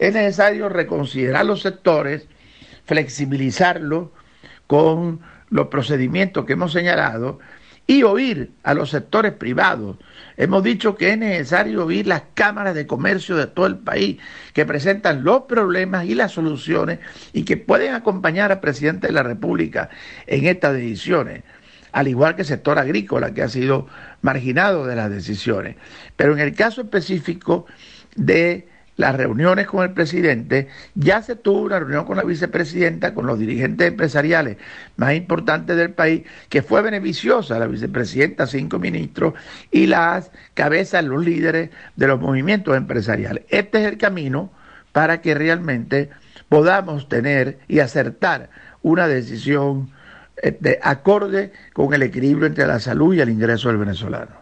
es necesario reconsiderar los sectores, flexibilizarlos con los procedimientos que hemos señalado y oír a los sectores privados. Hemos dicho que es necesario oír las cámaras de comercio de todo el país que presentan los problemas y las soluciones y que pueden acompañar al presidente de la República en estas decisiones, al igual que el sector agrícola que ha sido marginado de las decisiones. Pero en el caso específico de las reuniones con el presidente, ya se tuvo una reunión con la vicepresidenta, con los dirigentes empresariales más importantes del país, que fue beneficiosa, la vicepresidenta, cinco ministros y las cabezas, los líderes de los movimientos empresariales. Este es el camino para que realmente podamos tener y acertar una decisión de acorde con el equilibrio entre la salud y el ingreso del venezolano.